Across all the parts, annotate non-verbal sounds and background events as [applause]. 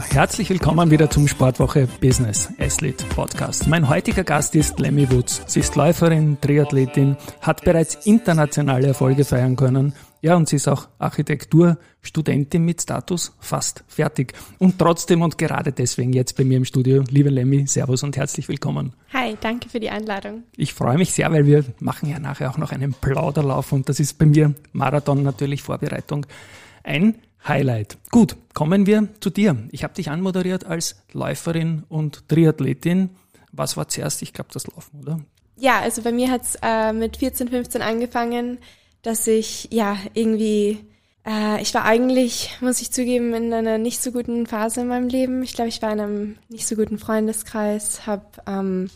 Herzlich willkommen wieder zum Sportwoche Business Athlete Podcast. Mein heutiger Gast ist Lemmy Woods. Sie ist Läuferin, Triathletin, hat bereits internationale Erfolge feiern können. Ja, und sie ist auch Architekturstudentin mit Status fast fertig. Und trotzdem und gerade deswegen jetzt bei mir im Studio. Liebe Lemmy, Servus und herzlich willkommen. Hi, danke für die Einladung. Ich freue mich sehr, weil wir machen ja nachher auch noch einen Plauderlauf und das ist bei mir Marathon natürlich Vorbereitung. Ein Highlight. Gut, kommen wir zu dir. Ich habe dich anmoderiert als Läuferin und Triathletin. Was war zuerst? Ich glaube, das Laufen, oder? Ja, also bei mir hat's äh, mit 14, 15 angefangen, dass ich ja irgendwie, äh, ich war eigentlich, muss ich zugeben, in einer nicht so guten Phase in meinem Leben. Ich glaube, ich war in einem nicht so guten Freundeskreis, habe ähm,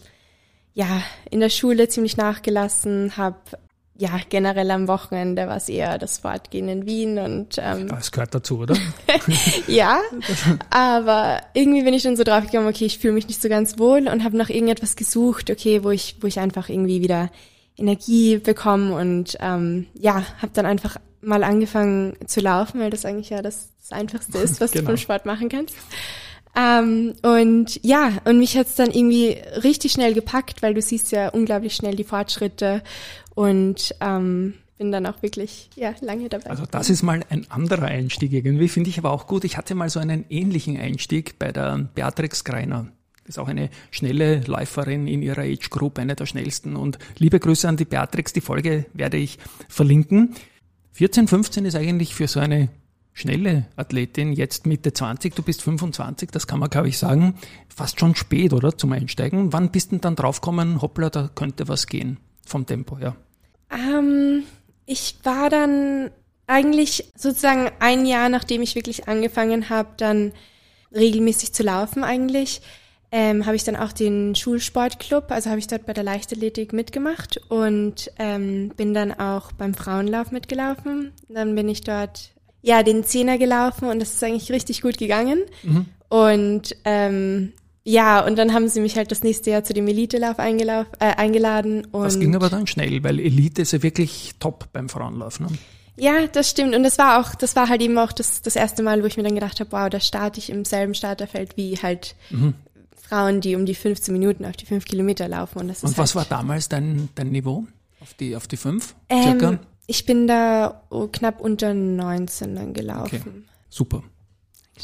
ja in der Schule ziemlich nachgelassen, habe ja, generell am Wochenende war es eher das Fortgehen in Wien und ähm, das gehört dazu, oder? [laughs] ja, aber irgendwie bin ich dann so drauf gekommen, okay, ich fühle mich nicht so ganz wohl und habe nach irgendetwas gesucht, okay, wo ich, wo ich einfach irgendwie wieder Energie bekomme und ähm, ja, habe dann einfach mal angefangen zu laufen, weil das eigentlich ja das, das Einfachste ist, was genau. du vom Sport machen kannst. Ähm, und ja, und mich hat's dann irgendwie richtig schnell gepackt, weil du siehst ja unglaublich schnell die Fortschritte und ähm, bin dann auch wirklich ja, lange dabei. Also das ist mal ein anderer Einstieg irgendwie, finde ich aber auch gut. Ich hatte mal so einen ähnlichen Einstieg bei der Beatrix Greiner. Das ist auch eine schnelle Läuferin in ihrer Age Group, eine der schnellsten. Und liebe Grüße an die Beatrix, die Folge werde ich verlinken. 14, 15 ist eigentlich für so eine schnelle Athletin, jetzt Mitte 20, du bist 25, das kann man glaube ich sagen, fast schon spät, oder, zum Einsteigen. Wann bist du dann draufgekommen, hoppla, da könnte was gehen, vom Tempo her? Ähm, ich war dann eigentlich sozusagen ein Jahr, nachdem ich wirklich angefangen habe, dann regelmäßig zu laufen eigentlich, ähm, habe ich dann auch den Schulsportclub, also habe ich dort bei der Leichtathletik mitgemacht und ähm, bin dann auch beim Frauenlauf mitgelaufen. Dann bin ich dort ja den Zehner gelaufen und das ist eigentlich richtig gut gegangen. Mhm. Und ähm, ja, und dann haben sie mich halt das nächste Jahr zu dem Elitelauf äh, eingeladen. Und das ging aber dann schnell, weil Elite ist ja wirklich top beim Frauenlauf. Ne? Ja, das stimmt. Und das war auch, das war halt eben auch das, das erste Mal, wo ich mir dann gedacht habe, wow, da starte ich im selben Starterfeld wie halt mhm. Frauen, die um die 15 Minuten auf die 5 Kilometer laufen. Und, das und was halt war damals dein, dein Niveau auf die, auf die 5? Ähm, ich bin da knapp unter 19 dann gelaufen. Okay. Super.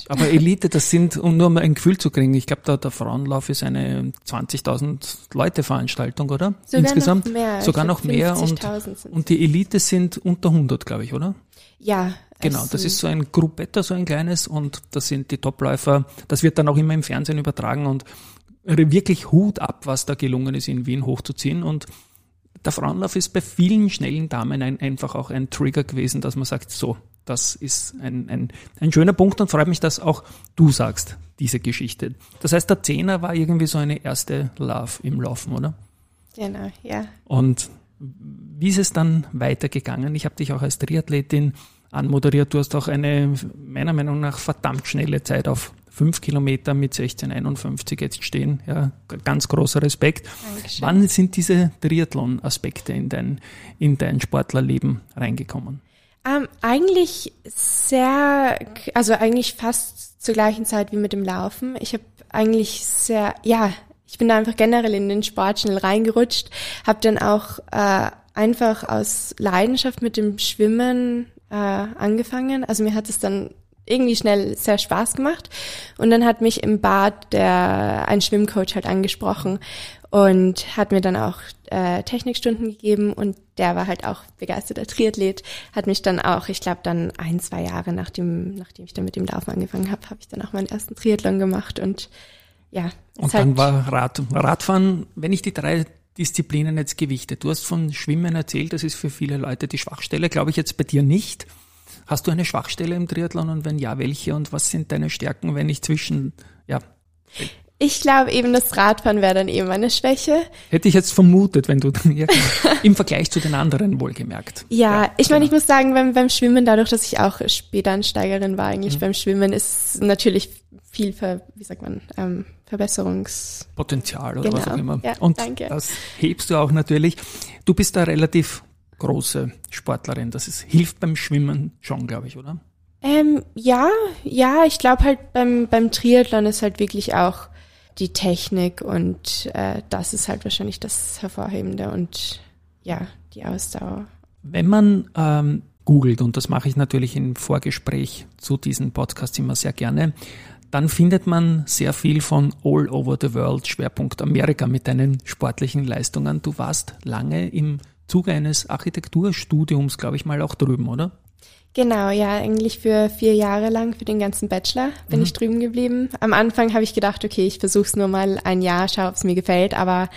Aber Elite, das sind, um nur mal ein Gefühl zu kriegen, ich glaube, da der Frauenlauf ist eine 20.000 Leute Veranstaltung, oder? Sogar Insgesamt noch mehr. sogar noch mehr und, und die Elite sind unter 100, glaube ich, oder? Ja. Genau, das ist so ein Gruppetta, so ein kleines und das sind die Topläufer. Das wird dann auch immer im Fernsehen übertragen und wirklich Hut ab, was da gelungen ist, in Wien hochzuziehen und der Frauenlauf ist bei vielen schnellen Damen ein, einfach auch ein Trigger gewesen, dass man sagt, so, das ist ein, ein, ein schöner Punkt und freut mich, dass auch du sagst, diese Geschichte. Das heißt, der Zehner war irgendwie so eine erste Love im Laufen, oder? Genau, ja. Und wie ist es dann weitergegangen? Ich habe dich auch als Triathletin anmoderiert. Du hast auch eine, meiner Meinung nach, verdammt schnelle Zeit auf fünf Kilometer mit 1651 jetzt stehen. Ja, ganz großer Respekt. Dankeschön. Wann sind diese Triathlon-Aspekte in dein, in dein Sportlerleben reingekommen? Ähm, eigentlich sehr, also eigentlich fast zur gleichen Zeit wie mit dem Laufen. Ich habe eigentlich sehr, ja, ich bin da einfach generell in den Sport schnell reingerutscht, habe dann auch äh, einfach aus Leidenschaft mit dem Schwimmen äh, angefangen. Also mir hat es dann irgendwie schnell sehr Spaß gemacht. Und dann hat mich im Bad der ein Schwimmcoach halt angesprochen und hat mir dann auch äh, Technikstunden gegeben und der war halt auch begeisterter Triathlet, hat mich dann auch, ich glaube dann ein, zwei Jahre nachdem, nachdem ich dann mit dem Laufen angefangen habe, habe ich dann auch meinen ersten Triathlon gemacht und ja. Und dann halt war Rad, Radfahren, wenn ich die drei Disziplinen jetzt gewichte. Du hast von Schwimmen erzählt, das ist für viele Leute die Schwachstelle, glaube ich jetzt bei dir nicht. Hast du eine Schwachstelle im Triathlon und wenn ja, welche und was sind deine Stärken, wenn ich zwischen, ja? Ich glaube eben, das Radfahren wäre dann eben eine Schwäche. Hätte ich jetzt vermutet, wenn du dann ja, [laughs] im Vergleich zu den anderen wohlgemerkt. Ja, ja ich meine, genau. ich muss sagen, beim, beim Schwimmen, dadurch, dass ich auch Spätansteigerin war, eigentlich mhm. beim Schwimmen, ist natürlich viel, Ver, wie sagt man, ähm, Verbesserungspotenzial oder genau. was auch immer. Ja, Und danke. das hebst du auch natürlich. Du bist da relativ große Sportlerin. Das ist, hilft beim Schwimmen schon, glaube ich, oder? Ähm, ja, ja, ich glaube halt beim, beim Triathlon ist halt wirklich auch die Technik und äh, das ist halt wahrscheinlich das Hervorhebende und ja, die Ausdauer. Wenn man ähm, googelt, und das mache ich natürlich im Vorgespräch zu diesem Podcast immer sehr gerne, dann findet man sehr viel von All Over the World, Schwerpunkt Amerika mit deinen sportlichen Leistungen. Du warst lange im Zuge eines Architekturstudiums, glaube ich mal, auch drüben, oder? Genau, ja, eigentlich für vier Jahre lang, für den ganzen Bachelor bin mhm. ich drüben geblieben. Am Anfang habe ich gedacht, okay, ich versuche es nur mal ein Jahr, schau, ob es mir gefällt. Aber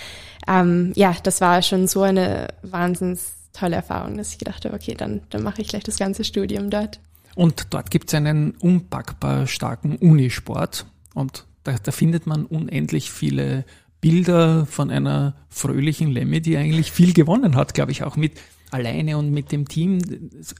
ähm, ja, das war schon so eine wahnsinns tolle Erfahrung, dass ich gedacht habe, okay, dann, dann mache ich gleich das ganze Studium dort. Und dort gibt es einen unpackbar starken Unisport und da, da findet man unendlich viele Bilder von einer fröhlichen Lemmy, die eigentlich viel gewonnen hat, glaube ich, auch mit alleine und mit dem Team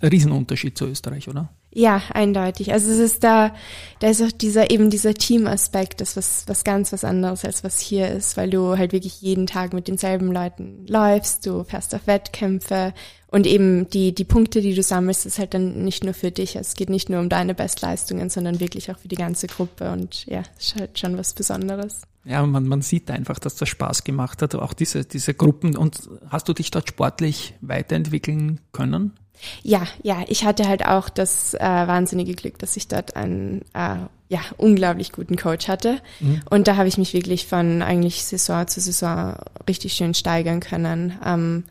Riesenunterschied zu Österreich, oder? Ja, eindeutig. Also es ist da, da ist auch dieser eben dieser Teamaspekt, das was was ganz was anderes als was hier ist, weil du halt wirklich jeden Tag mit denselben Leuten läufst, du fährst auf Wettkämpfe und eben die die Punkte, die du sammelst, ist halt dann nicht nur für dich. Es geht nicht nur um deine Bestleistungen, sondern wirklich auch für die ganze Gruppe und ja, ist halt schon was Besonderes. Ja, man, man sieht einfach, dass das Spaß gemacht hat, auch diese, diese Gruppen. Und hast du dich dort sportlich weiterentwickeln können? Ja, ja, ich hatte halt auch das äh, wahnsinnige Glück, dass ich dort einen äh, ja, unglaublich guten Coach hatte. Mhm. Und da habe ich mich wirklich von eigentlich Saison zu Saison richtig schön steigern können. Ähm,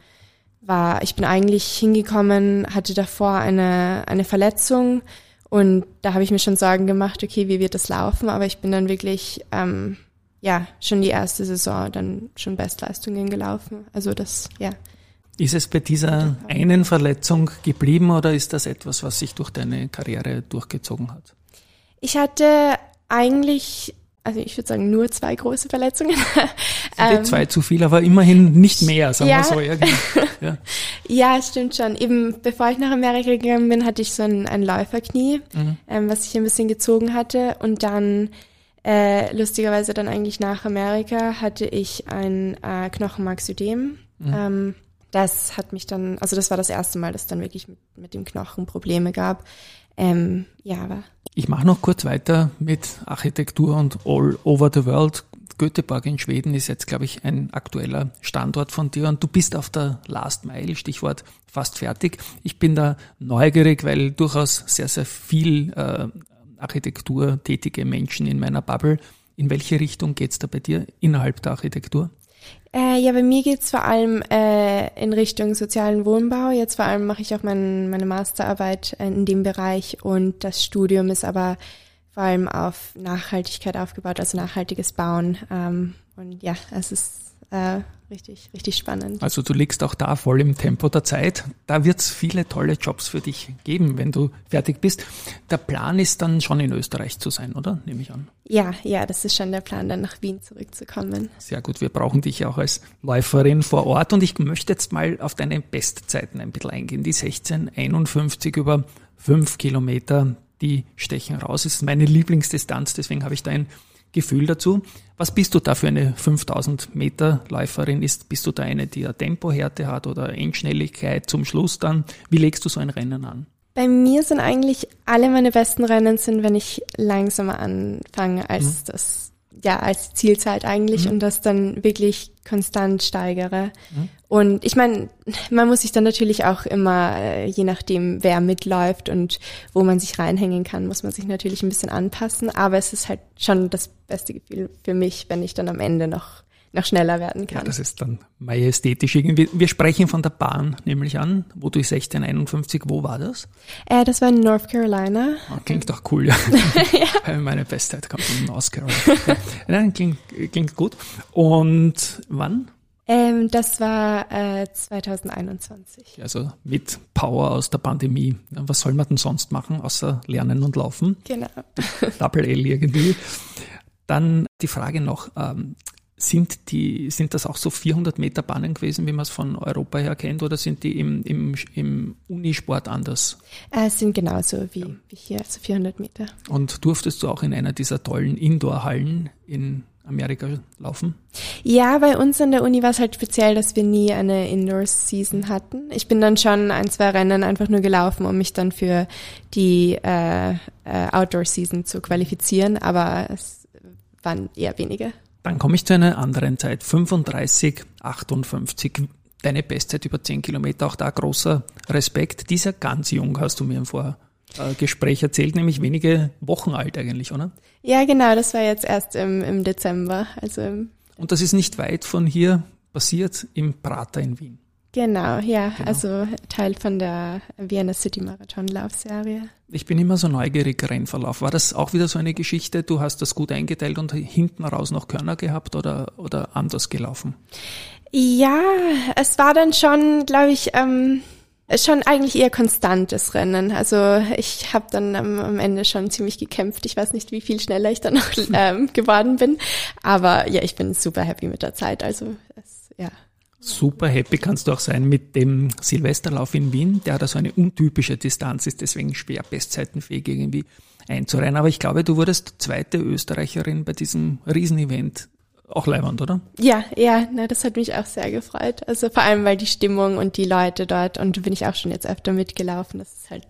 war, ich bin eigentlich hingekommen, hatte davor eine, eine Verletzung und da habe ich mir schon Sorgen gemacht, okay, wie wird das laufen? Aber ich bin dann wirklich ähm, ja, schon die erste Saison dann schon Bestleistungen gelaufen. Also das, ja. Ist es bei dieser einen Verletzung geblieben oder ist das etwas, was sich durch deine Karriere durchgezogen hat? Ich hatte eigentlich, also ich würde sagen, nur zwei große Verletzungen. [laughs] ähm, zwei zu viel, aber immerhin nicht mehr, sagen ja. wir so. Ja, genau. [laughs] ja. ja, stimmt schon. Eben bevor ich nach Amerika gegangen bin, hatte ich so ein, ein Läuferknie, mhm. ähm, was sich ein bisschen gezogen hatte. Und dann äh, lustigerweise dann eigentlich nach Amerika hatte ich ein äh, Knochenmarksödem. Mhm. Ähm, das hat mich dann, also das war das erste Mal, dass dann wirklich mit, mit dem Knochen Probleme gab. Ähm, ja, aber. Ich mache noch kurz weiter mit Architektur und All Over the World. Göteborg in Schweden ist jetzt, glaube ich, ein aktueller Standort von dir und du bist auf der Last Mile, Stichwort fast fertig. Ich bin da neugierig, weil durchaus sehr, sehr viel äh, Architektur tätige Menschen in meiner Bubble. In welche Richtung geht's da bei dir innerhalb der Architektur? Äh, ja, bei mir geht's vor allem äh, in Richtung sozialen Wohnbau. Jetzt vor allem mache ich auch mein, meine Masterarbeit in dem Bereich und das Studium ist aber vor allem auf Nachhaltigkeit aufgebaut, also nachhaltiges Bauen. Ähm, und ja, es ist äh, richtig, richtig spannend. Also du liegst auch da voll im Tempo der Zeit. Da wird es viele tolle Jobs für dich geben, wenn du fertig bist. Der Plan ist dann schon in Österreich zu sein, oder? Nehme ich an. Ja, ja, das ist schon der Plan, dann nach Wien zurückzukommen. Sehr gut, wir brauchen dich auch als Läuferin vor Ort und ich möchte jetzt mal auf deine Bestzeiten ein bisschen eingehen. Die 1651 über fünf Kilometer, die stechen raus. Das ist meine Lieblingsdistanz, deswegen habe ich da ein Gefühl dazu. Was bist du da für eine 5000 Meter Läuferin? Ist, bist du da eine, die eine Tempohärte hat oder Endschnelligkeit zum Schluss dann? Wie legst du so ein Rennen an? Bei mir sind eigentlich alle meine besten Rennen sind, wenn ich langsamer anfange als mhm. das ja, als Zielzeit eigentlich mhm. und das dann wirklich konstant steigere. Mhm. Und ich meine, man muss sich dann natürlich auch immer, äh, je nachdem, wer mitläuft und wo man sich reinhängen kann, muss man sich natürlich ein bisschen anpassen. Aber es ist halt schon das beste Gefühl für mich, wenn ich dann am Ende noch noch schneller werden kann. Ja, das ist dann majestätisch irgendwie. Wir sprechen von der Bahn nämlich an, wo du 1651, wo war das? Äh, das war in North Carolina. Oh, klingt doch cool, ja. [laughs] ja. Meine Bestzeit kommt von North Carolina. [laughs] Nein, klingt, klingt gut. Und wann? Ähm, das war äh, 2021. Also mit Power aus der Pandemie. Was soll man denn sonst machen, außer lernen und laufen? Genau. Double L irgendwie. Dann die Frage noch, ähm, sind, die, sind das auch so 400 Meter Bahnen gewesen, wie man es von Europa her kennt, oder sind die im, im, im Unisport anders? Äh, es sind genauso wie, ja. wie hier, also 400 Meter. Und durftest du auch in einer dieser tollen Indoor-Hallen in Amerika laufen? Ja, bei uns an der Uni war es halt speziell, dass wir nie eine Indoor-Season hatten. Ich bin dann schon ein, zwei Rennen einfach nur gelaufen, um mich dann für die äh, äh, Outdoor-Season zu qualifizieren, aber es waren eher wenige. Dann komme ich zu einer anderen Zeit, 35, 58. Deine Bestzeit über 10 Kilometer, auch da großer Respekt. Dieser ganz jung, hast du mir im Vorgespräch erzählt, nämlich wenige Wochen alt eigentlich, oder? Ja, genau, das war jetzt erst im, im Dezember. Also im Und das ist nicht weit von hier passiert, im Prater in Wien. Genau, ja, genau. also Teil von der Vienna City Marathon Laufserie. Ich bin immer so neugierig, Rennverlauf. War das auch wieder so eine Geschichte? Du hast das gut eingeteilt und hinten raus noch Körner gehabt oder, oder anders gelaufen? Ja, es war dann schon, glaube ich, ähm, schon eigentlich eher konstantes Rennen. Also ich habe dann am, am, Ende schon ziemlich gekämpft. Ich weiß nicht, wie viel schneller ich dann noch [laughs] ähm, geworden bin. Aber ja, ich bin super happy mit der Zeit. Also es, ja. Super happy kannst du auch sein mit dem Silvesterlauf in Wien, der da so eine untypische Distanz ist, deswegen schwer bestzeitenfähig irgendwie einzureihen. Aber ich glaube, du wurdest zweite Österreicherin bei diesem Riesenevent. Auch leibend, oder? Ja, ja, na, das hat mich auch sehr gefreut. Also vor allem, weil die Stimmung und die Leute dort, und bin ich auch schon jetzt öfter mitgelaufen, das ist halt,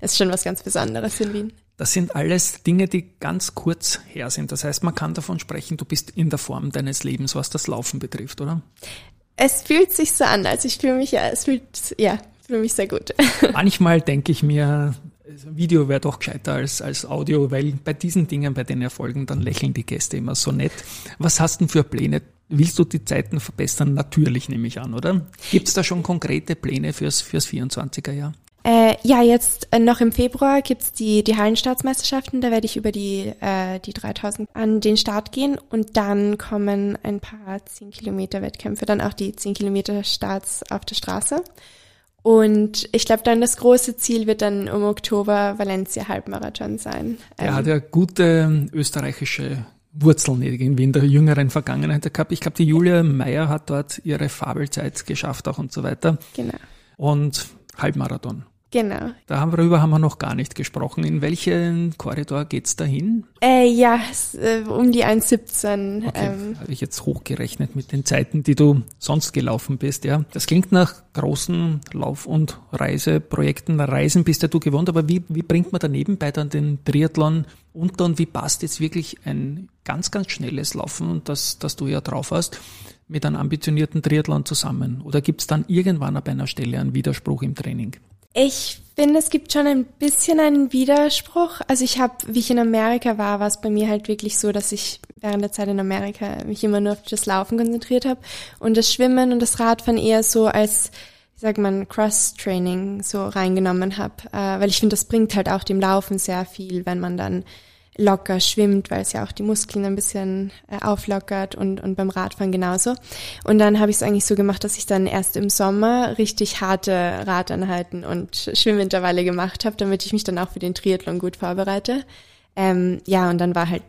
ist schon was ganz Besonderes in Wien. Das sind alles Dinge, die ganz kurz her sind. Das heißt, man kann davon sprechen, du bist in der Form deines Lebens, was das Laufen betrifft, oder? Es fühlt sich so an, also ich fühle mich ja, es fühlt, ja, fühle mich sehr gut. [laughs] Manchmal denke ich mir, Video wäre doch gescheiter als, als Audio, weil bei diesen Dingen, bei den Erfolgen, dann lächeln die Gäste immer so nett. Was hast du denn für Pläne? Willst du die Zeiten verbessern? Natürlich nehme ich an, oder? Gibt es da schon konkrete Pläne fürs, fürs 24er Jahr? Äh, ja, jetzt äh, noch im Februar gibt's die, die Hallenstaatsmeisterschaften. Da werde ich über die, äh, die 3000 an den Start gehen. Und dann kommen ein paar 10 Kilometer Wettkämpfe, dann auch die 10 Kilometer Starts auf der Straße. Und ich glaube, dann das große Ziel wird dann um Oktober Valencia Halbmarathon sein. Er ähm, hat ja gute ähm, österreichische Wurzeln irgendwie in der jüngeren Vergangenheit gehabt. Ich glaube, die Julia Meyer hat dort ihre Fabelzeit geschafft auch und so weiter. Genau. Und Halbmarathon. Genau. Darüber haben wir noch gar nicht gesprochen. In welchen Korridor geht's dahin? Äh, ja, äh, um die 1,17. Okay, ähm. habe ich jetzt hochgerechnet mit den Zeiten, die du sonst gelaufen bist. Ja, Das klingt nach großen Lauf- und Reiseprojekten. Reisen bist ja du gewohnt, aber wie, wie bringt man daneben bei dann den Triathlon unter und wie passt jetzt wirklich ein ganz, ganz schnelles Laufen und das, das du ja drauf hast, mit einem ambitionierten Triathlon zusammen? Oder gibt's dann irgendwann ab einer Stelle einen Widerspruch im Training? Ich finde, es gibt schon ein bisschen einen Widerspruch. Also ich habe, wie ich in Amerika war, war es bei mir halt wirklich so, dass ich während der Zeit in Amerika mich immer nur auf das Laufen konzentriert habe und das Schwimmen und das Radfahren eher so als, wie sagt man, Cross-Training so reingenommen habe. Äh, weil ich finde, das bringt halt auch dem Laufen sehr viel, wenn man dann locker schwimmt, weil es ja auch die Muskeln ein bisschen äh, auflockert und, und beim Radfahren genauso. Und dann habe ich es eigentlich so gemacht, dass ich dann erst im Sommer richtig harte Radeinheiten und Schwimmintervalle gemacht habe, damit ich mich dann auch für den Triathlon gut vorbereite. Ähm, ja, und dann war halt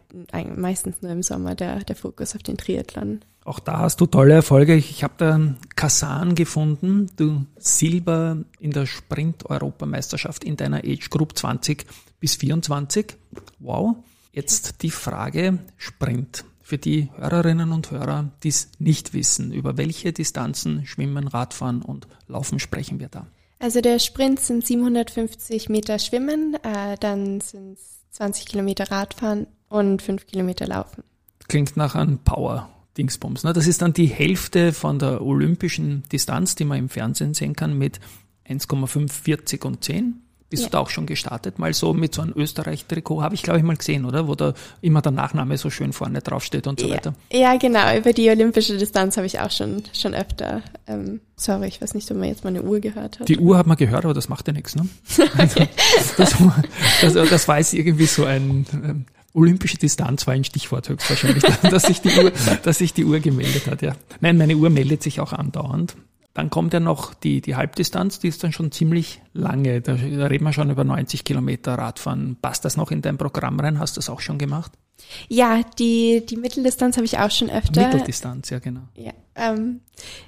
meistens nur im Sommer der, der Fokus auf den Triathlon. Auch da hast du tolle Erfolge. Ich habe da Kasan gefunden, du Silber in der Sprint-Europameisterschaft in deiner Age Group 20 bis 24. Wow. Jetzt die Frage Sprint. Für die Hörerinnen und Hörer, die es nicht wissen, über welche Distanzen Schwimmen, Radfahren und Laufen sprechen wir da? Also der Sprint sind 750 Meter Schwimmen, äh, dann sind es 20 Kilometer Radfahren und 5 Kilometer Laufen. Klingt nach einem Power. Dingsbums. Ne? Das ist dann die Hälfte von der olympischen Distanz, die man im Fernsehen sehen kann mit 1,5, 40 und 10. Bist ja. du da auch schon gestartet? Mal so mit so einem Österreich-Trikot, habe ich glaube ich mal gesehen, oder? Wo da immer der Nachname so schön vorne draufsteht und so ja. weiter. Ja, genau. Über die olympische Distanz habe ich auch schon, schon öfter. Ähm, sorry, ich weiß nicht, ob man jetzt meine Uhr gehört hat. Die Uhr hat man gehört, aber das macht ja nichts, ne? okay. [laughs] das, das, das, war jetzt irgendwie so ein ähm, Olympische Distanz war ein Stichwort höchstwahrscheinlich, [laughs] dass sich die Uhr, dass sich die Uhr gemeldet hat, ja. Nein, meine Uhr meldet sich auch andauernd. Dann kommt ja noch die, die Halbdistanz, die ist dann schon ziemlich lange. Da, da reden wir schon über 90 Kilometer Radfahren. Passt das noch in dein Programm rein? Hast du das auch schon gemacht? Ja, die, die Mitteldistanz habe ich auch schon öfter. Mitteldistanz, ja genau. Ja, ähm,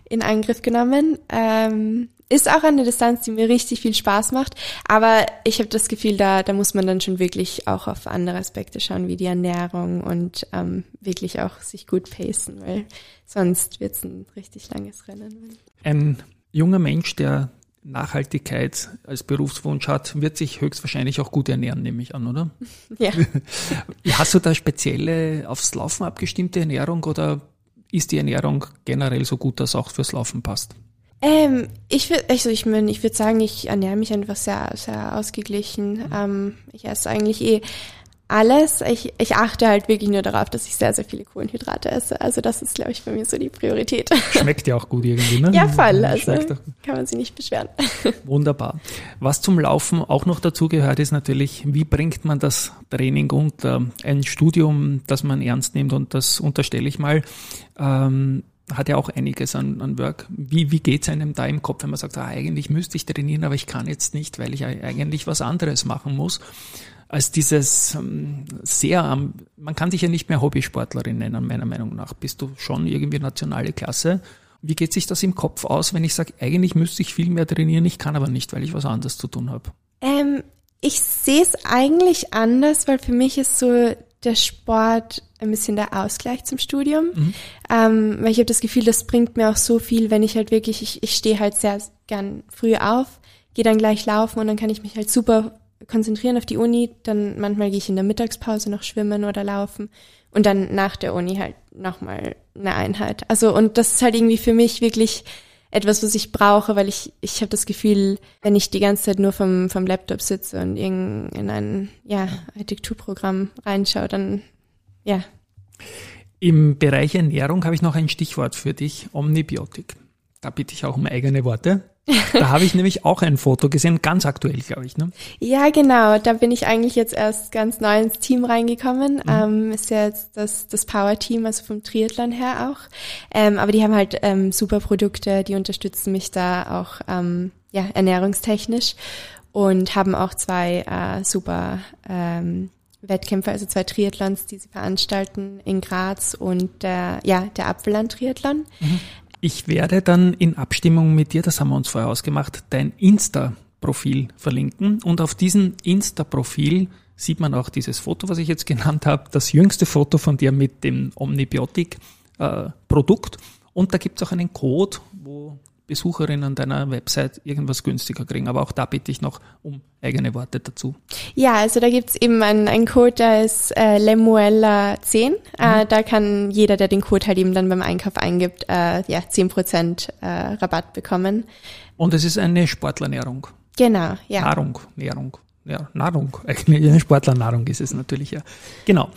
in Angriff genommen. Ähm, ist auch eine Distanz, die mir richtig viel Spaß macht, aber ich habe das Gefühl, da, da muss man dann schon wirklich auch auf andere Aspekte schauen, wie die Ernährung und ähm, wirklich auch sich gut pacen, weil sonst wird's ein richtig langes Rennen. Ein junger Mensch, der Nachhaltigkeit als Berufswunsch hat, wird sich höchstwahrscheinlich auch gut ernähren, nehme ich an, oder? [laughs] Ja. [laughs] Hast du da spezielle aufs Laufen abgestimmte Ernährung oder ist die Ernährung generell so gut, dass auch fürs Laufen passt? Ähm, ich würde, also ich meine, ich würde sagen, ich ernähre mich einfach sehr, sehr ausgeglichen. Ähm, ich esse eigentlich eh alles. Ich, ich achte halt wirklich nur darauf, dass ich sehr, sehr viele Kohlenhydrate esse. Also das ist, glaube ich, bei mir so die Priorität. Schmeckt ja auch gut irgendwie, ne? Ja, voll. Also kann man sich nicht beschweren. [laughs] Wunderbar. Was zum Laufen auch noch dazu gehört, ist natürlich, wie bringt man das Training unter? Ein Studium, das man ernst nimmt und das unterstelle ich mal, ähm, hat ja auch einiges an, an Work. Wie, wie geht's einem da im Kopf, wenn man sagt, ah, eigentlich müsste ich trainieren, aber ich kann jetzt nicht, weil ich eigentlich was anderes machen muss? Als dieses ähm, sehr, man kann sich ja nicht mehr Hobbysportlerin nennen, meiner Meinung nach. Bist du schon irgendwie nationale Klasse? Wie geht sich das im Kopf aus, wenn ich sage, eigentlich müsste ich viel mehr trainieren, ich kann aber nicht, weil ich was anderes zu tun habe? Ähm, ich sehe es eigentlich anders, weil für mich ist so der Sport ein bisschen der Ausgleich zum Studium. Mhm. Ähm, weil ich habe das Gefühl, das bringt mir auch so viel, wenn ich halt wirklich, ich, ich stehe halt sehr gern früh auf, gehe dann gleich laufen und dann kann ich mich halt super konzentrieren auf die Uni, dann manchmal gehe ich in der Mittagspause noch schwimmen oder laufen und dann nach der Uni halt nochmal eine Einheit. Also und das ist halt irgendwie für mich wirklich etwas, was ich brauche, weil ich, ich habe das Gefühl, wenn ich die ganze Zeit nur vom, vom Laptop sitze und in ein ja, Architekturprogramm reinschaue, dann ja. Im Bereich Ernährung habe ich noch ein Stichwort für dich, Omnibiotik. Da bitte ich auch um eigene Worte. Da habe ich nämlich auch ein Foto gesehen, ganz aktuell, glaube ich. Ne? Ja, genau. Da bin ich eigentlich jetzt erst ganz neu ins Team reingekommen. Mhm. Ähm, ist ja jetzt das, das Power-Team, also vom Triathlon her auch. Ähm, aber die haben halt ähm, super Produkte, die unterstützen mich da auch ähm, ja, ernährungstechnisch und haben auch zwei äh, super ähm, Wettkämpfe, also zwei Triathlons, die sie veranstalten in Graz und der, ja, der Apfelland-Triathlon. Mhm. Ich werde dann in Abstimmung mit dir, das haben wir uns vorher ausgemacht, dein Insta-Profil verlinken. Und auf diesem Insta-Profil sieht man auch dieses Foto, was ich jetzt genannt habe, das jüngste Foto von dir mit dem Omnibiotik-Produkt. Äh, und da gibt es auch einen Code, wo Besucherinnen deiner Website irgendwas günstiger kriegen. Aber auch da bitte ich noch um eigene Worte dazu. Ja, also da gibt's eben einen, einen Code, der ist äh, Lemuella10. Äh, mhm. Äh, da kann jeder, der den Code halt eben dann beim Einkauf eingibt, äh, ja, 10% äh, Rabatt bekommen. Und es ist eine Sportlernährung. Genau, ja. Nahrung, Nährung. Ja, Nahrung. [laughs] Eigentlich Sportlernahrung ist es natürlich, ja. Genau.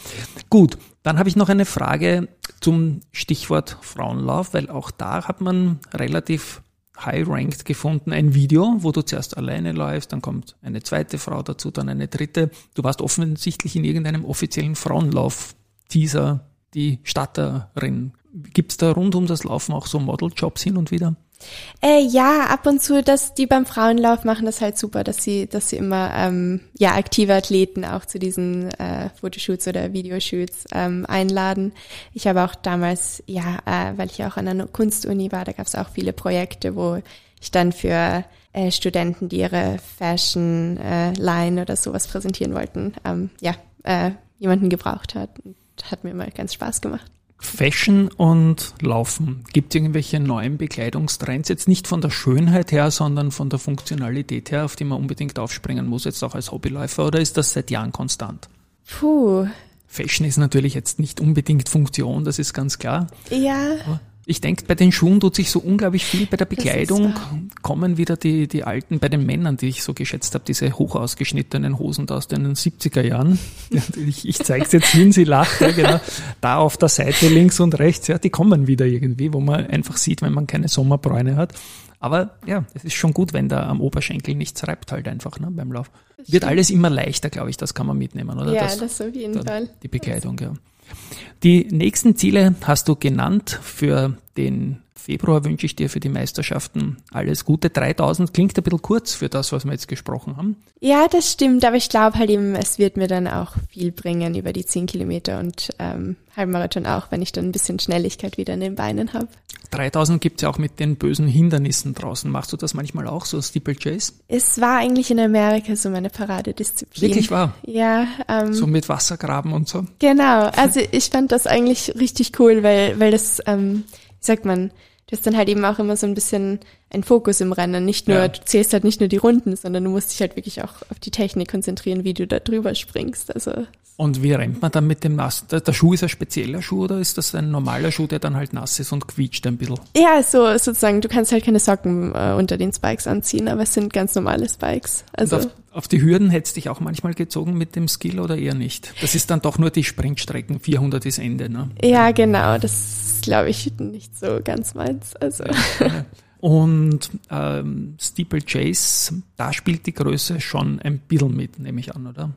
Gut, dann habe ich noch eine Frage zum Stichwort Frauenlauf, weil auch da hat man relativ high-ranked gefunden, ein Video, wo du zuerst alleine läufst, dann kommt eine zweite Frau dazu, dann eine dritte. Du warst offensichtlich in irgendeinem offiziellen Frauenlauf-Teaser die Statterin. Gibt es da rund um das Laufen auch so Modeljobs hin und wieder? Äh, ja, ab und zu, dass die beim Frauenlauf machen das halt super, dass sie, dass sie immer ähm, ja aktive Athleten auch zu diesen äh, Fotoshoots oder Videoshoots ähm, einladen. Ich habe auch damals, ja, äh, weil ich auch an einer Kunstuni war, da gab es auch viele Projekte, wo ich dann für äh, Studenten, die ihre Fashion äh, Line oder sowas präsentieren wollten, ähm, ja, äh, jemanden gebraucht hat. Hat mir mal ganz Spaß gemacht. Fashion und Laufen. Gibt es irgendwelche neuen Bekleidungstrends? Jetzt nicht von der Schönheit her, sondern von der Funktionalität her, auf die man unbedingt aufspringen muss, jetzt auch als Hobbyläufer, oder ist das seit Jahren konstant? Puh. Fashion ist natürlich jetzt nicht unbedingt Funktion, das ist ganz klar. Ja. Aber ich denke, bei den Schuhen tut sich so unglaublich viel. Bei der Bekleidung kommen wieder die, die alten, bei den Männern, die ich so geschätzt habe, diese hoch ausgeschnittenen Hosen da aus den 70er Jahren. [laughs] Ich, ich zeige es jetzt hin, sie lacht, ja, genau. Da auf der Seite links und rechts, ja, die kommen wieder irgendwie, wo man einfach sieht, wenn man keine Sommerbräune hat. Aber ja, es ist schon gut, wenn da am Oberschenkel nichts reibt halt einfach ne, beim Lauf. Wird alles immer leichter, glaube ich, das kann man mitnehmen, oder? Ja, das, das auf jeden Fall. Die Bekleidung, ja. Die nächsten Ziele hast du genannt für den Februar wünsche ich dir für die Meisterschaften alles Gute. 3000 klingt ein bisschen kurz für das, was wir jetzt gesprochen haben. Ja, das stimmt, aber ich glaube halt eben, es wird mir dann auch viel bringen über die 10 Kilometer und ähm, Halbmarathon auch, wenn ich dann ein bisschen Schnelligkeit wieder in den Beinen habe. 3000 gibt's ja auch mit den bösen Hindernissen draußen. Machst du das manchmal auch, so Steeplechase? Es war eigentlich in Amerika so meine Paradedisziplin. Wirklich wahr? Ja. Ähm, so mit Wassergraben und so? Genau, also ich fand das eigentlich richtig cool, weil, weil das, ähm, sagt man, du hast dann halt eben auch immer so ein bisschen ein Fokus im Rennen. Nicht nur, ja. du zählst halt nicht nur die Runden, sondern du musst dich halt wirklich auch auf die Technik konzentrieren, wie du da drüber springst. Also. Und wie rennt man dann mit dem Nass? Der, Schuh ist ein spezieller Schuh oder ist das ein normaler Schuh, der dann halt nass ist und quietscht ein bisschen? Ja, so sozusagen, du kannst halt keine Socken äh, unter den Spikes anziehen, aber es sind ganz normale Spikes. Also. Auf, auf, die Hürden hättest du dich auch manchmal gezogen mit dem Skill oder eher nicht? Das ist dann doch nur die Sprintstrecken, 400 ist Ende, ne? Ja, genau, das glaube ich, nicht so ganz meins. Also. Und ähm, Steeplechase, da spielt die Größe schon ein bisschen mit, nehme ich an, oder?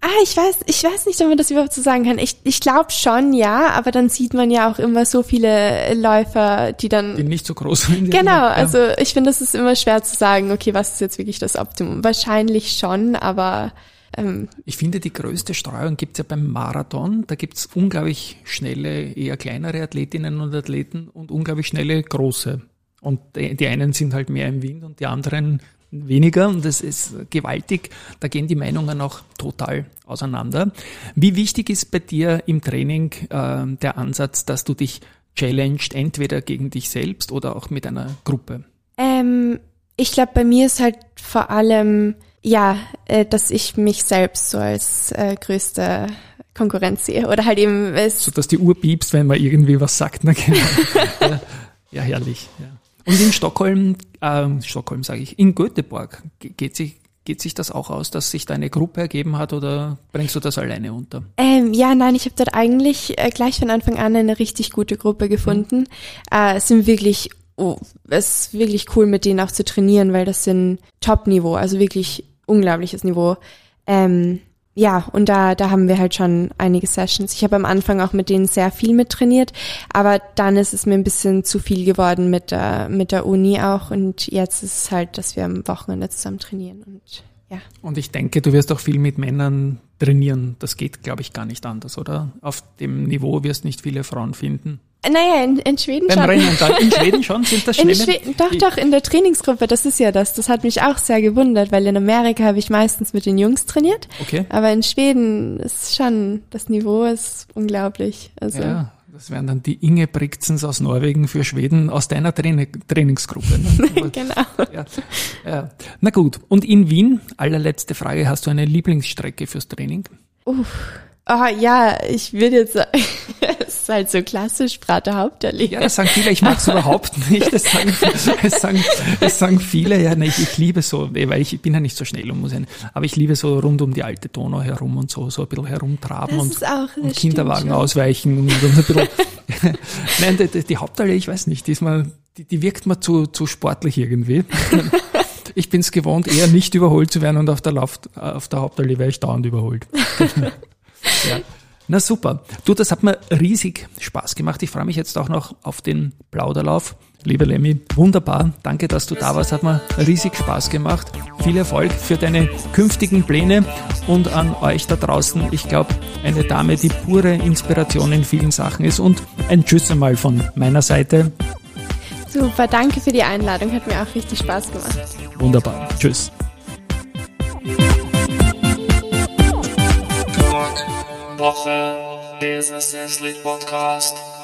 Ah, ich weiß, ich weiß nicht, ob man das überhaupt so sagen kann. Ich, ich glaube schon, ja, aber dann sieht man ja auch immer so viele Läufer, die dann. Die nicht so groß sind. Genau, ja. also ich finde, das ist immer schwer zu sagen, okay, was ist jetzt wirklich das Optimum? Wahrscheinlich schon, aber ähm, ich finde, die größte Streuung gibt's ja beim Marathon. Da gibt's unglaublich schnelle, eher kleinere Athletinnen und Athleten und unglaublich schnelle große. Und die einen sind halt mehr im Wind und die anderen weniger und das ist gewaltig. Da gehen die Meinungen auch total auseinander. Wie wichtig ist bei dir im Training äh, der Ansatz, dass du dich challenged, entweder gegen dich selbst oder auch mit einer Gruppe? Ähm, ich glaube, bei mir ist halt vor allem ja, äh, dass ich mich selbst so als äh, größte Konkurrenz sehe. Oder halt eben. So dass die Uhr piepst, wenn man irgendwie was sagt. Na, genau. ja, [laughs] ja, herrlich. Ja. Und in Stockholm, äh, Stockholm sage ich, in Göteborg geht sich Geht sich das auch aus, dass sich da eine Gruppe ergeben hat oder bringst du das alleine unter? Ähm, ja, nein, ich habe dort eigentlich äh, gleich von Anfang an eine richtig gute Gruppe gefunden. Mhm. Äh, es sind wirklich, oh, es ist wirklich cool, mit denen auch zu trainieren, weil das sind Top-Niveau, also wirklich unglaubliches Niveau. Ähm, ja, und da, da haben wir halt schon einige Sessions. Ich habe am Anfang auch mit denen sehr viel mit trainiert, aber dann ist es mir ein bisschen zu viel geworden mit der, mit der Uni auch und jetzt ist es halt, dass wir am Wochenende zusammen trainieren und ja. Und ich denke, du wirst auch viel mit Männern trainieren. Das geht, glaube ich, gar nicht anders, oder? Auf dem Niveau wirst nicht viele Frauen finden. Naja, in, in Schweden Beim schon. Rennen dann. In [laughs] Schweden schon sind das Schweden, doch, doch, in der Trainingsgruppe, das ist ja das. Das hat mich auch sehr gewundert, weil in Amerika habe ich meistens mit den Jungs trainiert. Okay. Aber in Schweden ist schon, das Niveau ist unglaublich. Also. Ja, das wären dann die Inge Brixens aus Norwegen für Schweden aus deiner Training Trainingsgruppe. Ne? [laughs] genau. Ja, ja. Na gut, und in Wien, allerletzte Frage, hast du eine Lieblingsstrecke fürs Training? Uff. Oh, ja, ich würde jetzt sagen, [laughs] es ist halt so klassisch Prater Hauptallee. Ja, das sagen viele, ich mag es [laughs] überhaupt nicht. Das sagen, das sagen, das sagen viele, ja, ne, ich, ich liebe so, weil ich bin ja nicht so schnell und muss hin, aber ich liebe so rund um die alte Donau herum und so, so ein bisschen herumtraben und, und Kinderwagen ausweichen und, und ein bisschen. [laughs] Nein, die, die Hauptallee, ich weiß nicht, die, ist mal, die, die wirkt mir zu, zu sportlich irgendwie. Ich bin es gewohnt, eher nicht überholt zu werden und auf der, Lauf, auf der Hauptallee wäre ich dauernd überholt. Ja. Na super. Du, das hat mir riesig Spaß gemacht. Ich freue mich jetzt auch noch auf den Plauderlauf. Liebe Lemmy, wunderbar. Danke, dass du da warst. Hat mir riesig Spaß gemacht. Viel Erfolg für deine künftigen Pläne und an euch da draußen. Ich glaube, eine Dame, die pure Inspiration in vielen Sachen ist. Und ein Tschüss einmal von meiner Seite. Super, danke für die Einladung. Hat mir auch richtig Spaß gemacht. Wunderbar. Tschüss. Woche, Business Sleep Podcast.